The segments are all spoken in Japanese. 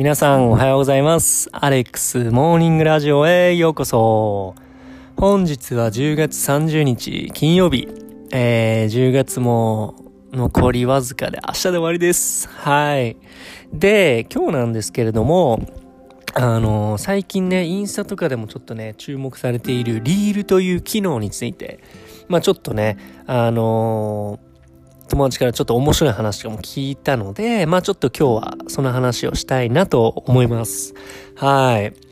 皆さんおはようございます。アレックスモーニングラジオへようこそ。本日は10月30日金曜日。えー、10月も残りわずかで明日で終わりです。はい。で、今日なんですけれども、あの、最近ね、インスタとかでもちょっとね、注目されているリールという機能について、まあちょっとね、あのー友達からちょっと面白い話とかも聞いたので、まあちょっと今日はその話をしたいなと思います。はい。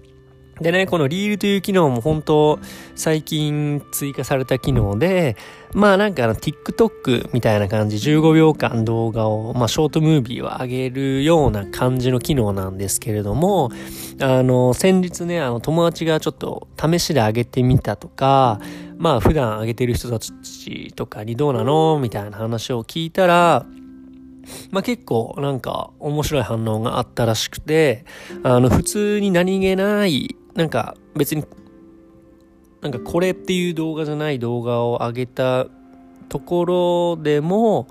でね、このリールという機能も本当最近追加された機能で、まあなんかあの TikTok みたいな感じ15秒間動画を、まあショートムービーを上げるような感じの機能なんですけれども、あの先日ね、あの友達がちょっと試しで上げてみたとか、まあ普段上げてる人たちとかにどうなのみたいな話を聞いたら、まあ結構なんか面白い反応があったらしくて、あの普通に何気ないなんか別になんかこれっていう動画じゃない動画を上げたところでも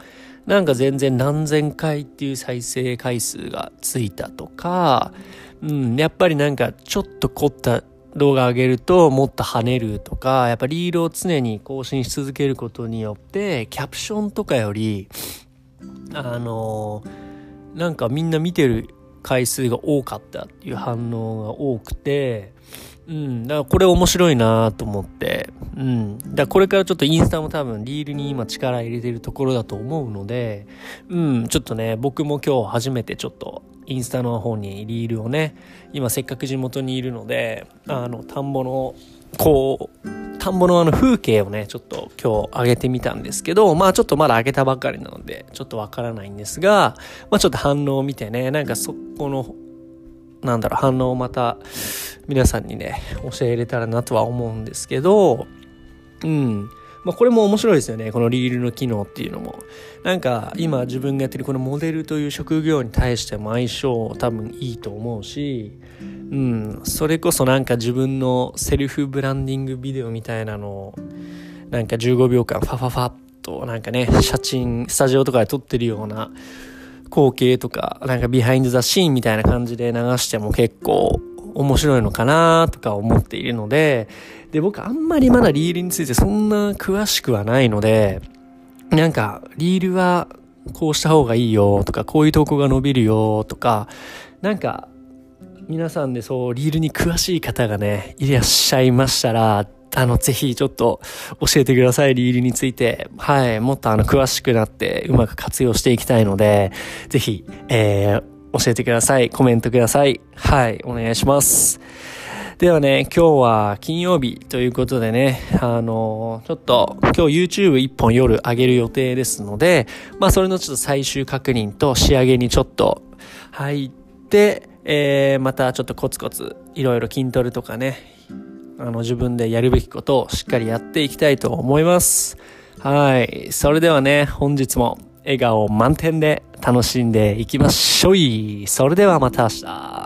なんか全然何千回っていう再生回数がついたとか、うん、やっぱりなんかちょっと凝った動画上げるともっと跳ねるとか、やっぱリールを常に更新し続けることによって、キャプションとかより、あのなんかみんな見てる回数が多かったっていう反応が多くて、うん、だからこれ面白いなと思って、うん。だこれからちょっとインスタも多分リールに今力入れてるところだと思うので、うん、ちょっとね、僕も今日初めてちょっとインスタの方にリールをね、今せっかく地元にいるので、あの、田んぼの、こう、田んぼのあの風景をね、ちょっと今日上げてみたんですけど、まあちょっとまだ上げたばかりなので、ちょっとわからないんですが、まあちょっと反応を見てね、なんかそこの、なんだろう、反応をまた、皆さんにね、教えれたらなとは思うんですけど、うん。まあ、これも面白いですよね。このリールの機能っていうのも。なんか、今自分がやってるこのモデルという職業に対しても相性多分いいと思うし、うん。それこそなんか自分のセルフブランディングビデオみたいなのを、なんか15秒間ファファファっとなんかね、写真、スタジオとかで撮ってるような光景とか、なんかビハインドザシーンみたいな感じで流しても結構面白いのかなとか思っているので、で、僕あんまりまだリールについてそんな詳しくはないので、なんか、リールはこうした方がいいよとか、こういう投稿が伸びるよとか、なんか、皆さんでそう、リールに詳しい方がね、いらっしゃいましたら、あの、ぜひちょっと教えてください、リールについて。はい、もっとあの、詳しくなってうまく活用していきたいので、ぜひ、えー、教えてください。コメントください。はい、お願いします。ではね、今日は金曜日ということでね、あのちょっと今日 YouTube 一本夜上げる予定ですので、まあそれのちょっと最終確認と仕上げにちょっと入って、えー、またちょっとコツコツいろいろ筋トレとかね、あの自分でやるべきことをしっかりやっていきたいと思います。はい。それではね、本日も笑顔満点で楽しんでいきましょい。それではまた明日。